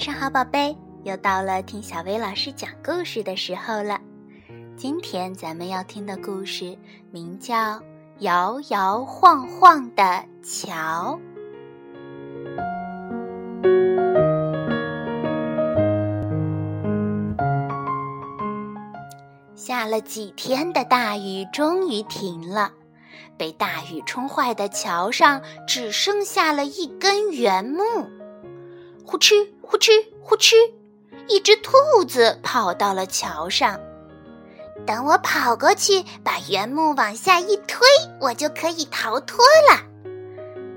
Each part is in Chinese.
晚上好，宝贝！又到了听小薇老师讲故事的时候了。今天咱们要听的故事名叫《摇摇晃晃的桥》。下了几天的大雨终于停了，被大雨冲坏的桥上只剩下了一根原木。呼哧呼哧呼哧，一只兔子跑到了桥上。等我跑过去，把原木往下一推，我就可以逃脱了。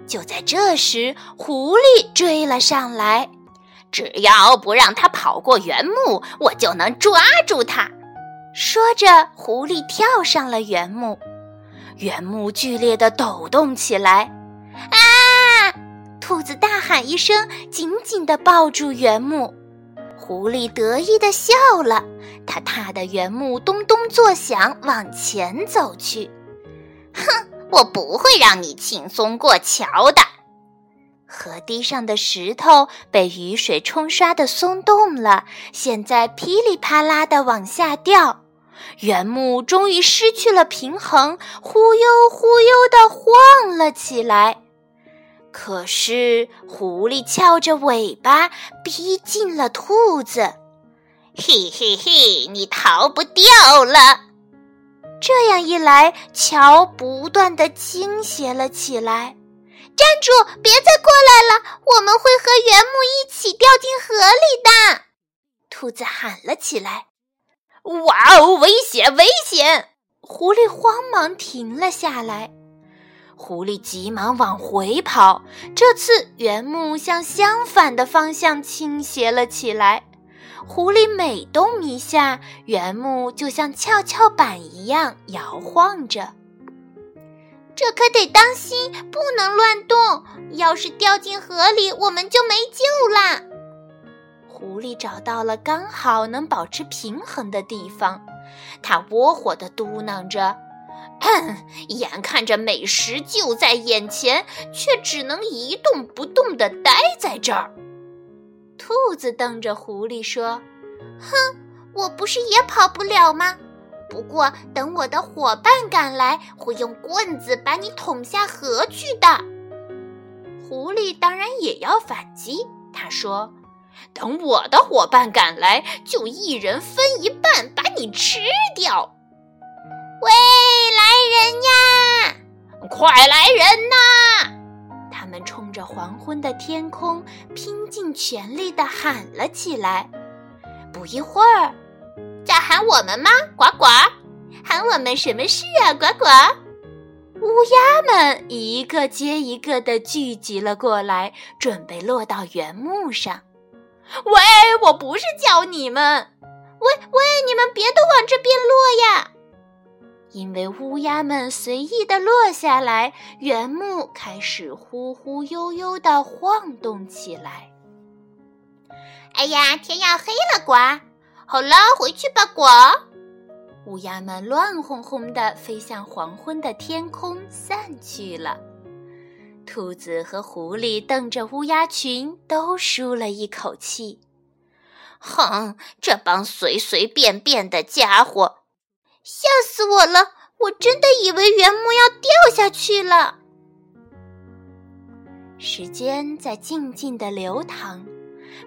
就在这时，狐狸追了上来。只要不让它跑过原木，我就能抓住它。说着，狐狸跳上了原木，原木剧烈的抖动起来。兔子大喊一声，紧紧地抱住原木。狐狸得意地笑了，它踏的原木咚咚作响，往前走去。哼，我不会让你轻松过桥的。河堤上的石头被雨水冲刷的松动了，现在噼里啪啦地往下掉。原木终于失去了平衡，忽悠忽悠地晃了起来。可是，狐狸翘着尾巴逼近了兔子，嘿嘿嘿，你逃不掉了！这样一来，桥不断的倾斜了起来。站住！别再过来了，我们会和原木一起掉进河里的！兔子喊了起来。哇哦，危险，危险！狐狸慌忙停了下来。狐狸急忙往回跑，这次原木向相反的方向倾斜了起来。狐狸每动一下，原木就像跷跷板一样摇晃着。这可得当心，不能乱动。要是掉进河里，我们就没救啦。狐狸找到了刚好能保持平衡的地方，它窝火地嘟囔着。哼眼看着美食就在眼前，却只能一动不动地待在这儿。兔子瞪着狐狸说：“哼，我不是也跑不了吗？不过等我的伙伴赶来，会用棍子把你捅下河去的。”狐狸当然也要反击，他说：“等我的伙伴赶来，就一人分一半，把你吃掉。”喂，来人呀！快来人呐！他们冲着黄昏的天空，拼尽全力地喊了起来。不一会儿，在喊我们吗？呱呱！喊我们什么事啊？呱呱！乌鸦们一个接一个地聚集了过来，准备落到原木上。喂，我不是叫你们！喂喂，你们别都往这边落呀！因为乌鸦们随意的落下来，原木开始忽忽悠悠的晃动起来。哎呀，天要黑了，呱！好了，回去吧，呱！乌鸦们乱哄哄的飞向黄昏的天空，散去了。兔子和狐狸瞪着乌鸦群，都舒了一口气。哼，这帮随随便便的家伙！吓死我了！我真的以为原木要掉下去了。时间在静静的流淌，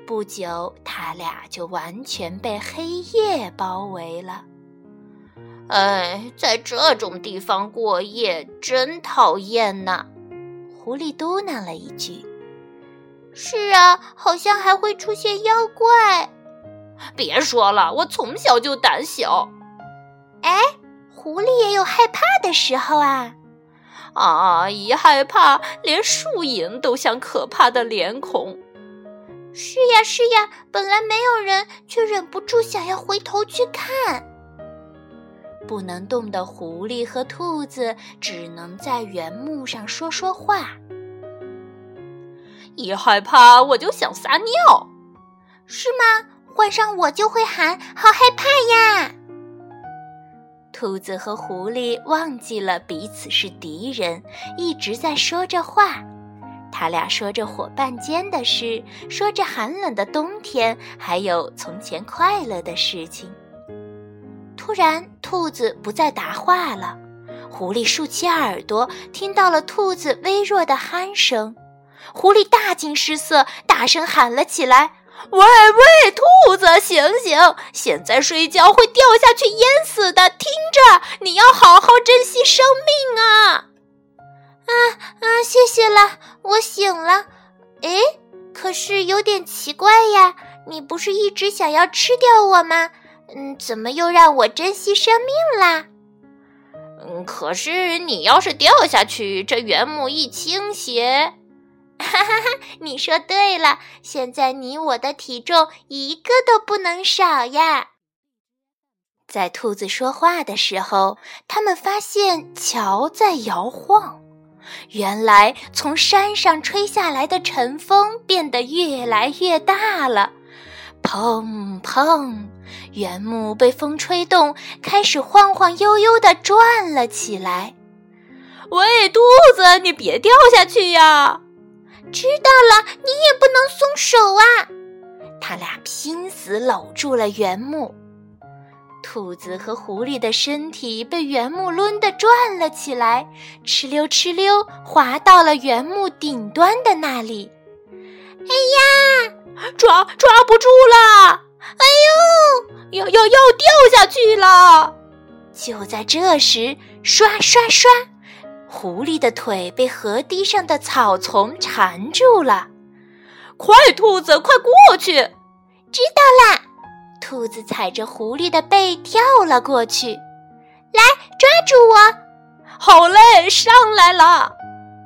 不久，他俩就完全被黑夜包围了。哎，在这种地方过夜真讨厌呐！狐狸嘟囔了一句：“是啊，好像还会出现妖怪。”别说了，我从小就胆小。哎，狐狸也有害怕的时候啊！啊，一害怕，连树影都像可怕的脸孔。是呀，是呀，本来没有人，却忍不住想要回头去看。不能动的狐狸和兔子只能在原木上说说话。一害怕，我就想撒尿。是吗？换上我就会喊，好害怕呀！兔子和狐狸忘记了彼此是敌人，一直在说着话。他俩说着伙伴间的事，说着寒冷的冬天，还有从前快乐的事情。突然，兔子不再答话了。狐狸竖起耳朵，听到了兔子微弱的鼾声。狐狸大惊失色，大声喊了起来：“喂喂，兔子，醒醒！现在睡觉会掉下去淹死的！听着，你要好好珍惜生命啊！”啊啊！谢谢了，我醒了。哎，可是有点奇怪呀，你不是一直想要吃掉我吗？嗯，怎么又让我珍惜生命啦？嗯，可是你要是掉下去，这原木一倾斜，哈哈哈！你说对了，现在你我的体重一个都不能少呀。在兔子说话的时候，他们发现桥在摇晃。原来，从山上吹下来的晨风变得越来越大了，砰砰！原木被风吹动，开始晃晃悠悠地转了起来。喂，兔子，你别掉下去呀！知道了，你也不能松手啊！他俩拼死搂住了原木。兔子和狐狸的身体被原木抡得转了起来，哧溜哧溜滑到了原木顶端的那里。哎呀，抓抓不住了！哎呦，要要要掉下去了！就在这时，刷刷刷，狐狸的腿被河堤上的草丛缠住了。快，兔子，快过去！知道啦。兔子踩着狐狸的背跳了过去，来抓住我！好嘞，上来了。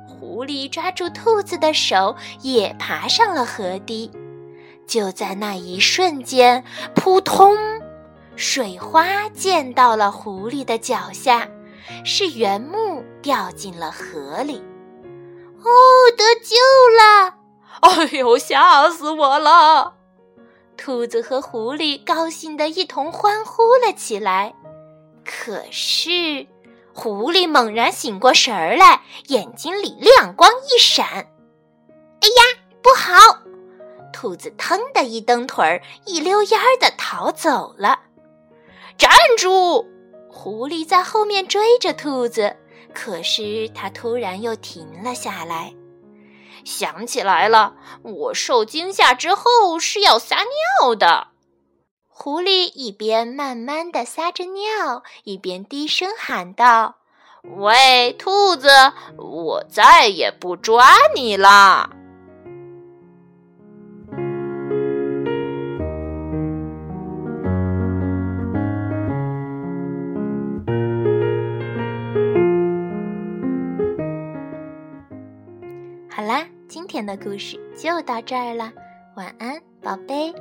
狐狸抓住兔子的手，也爬上了河堤。就在那一瞬间，扑通，水花溅到了狐狸的脚下，是原木掉进了河里。哦，得救了！哎呦，吓死我了！兔子和狐狸高兴地一同欢呼了起来。可是，狐狸猛然醒过神儿来，眼睛里亮光一闪。哎呀，不好！兔子腾的一蹬腿儿，一溜烟儿的逃走了。站住！狐狸在后面追着兔子，可是它突然又停了下来。想起来了，我受惊吓之后是要撒尿的。狐狸一边慢慢的撒着尿，一边低声喊道：“喂，兔子，我再也不抓你了。”今天的故事就到这儿了，晚安，宝贝。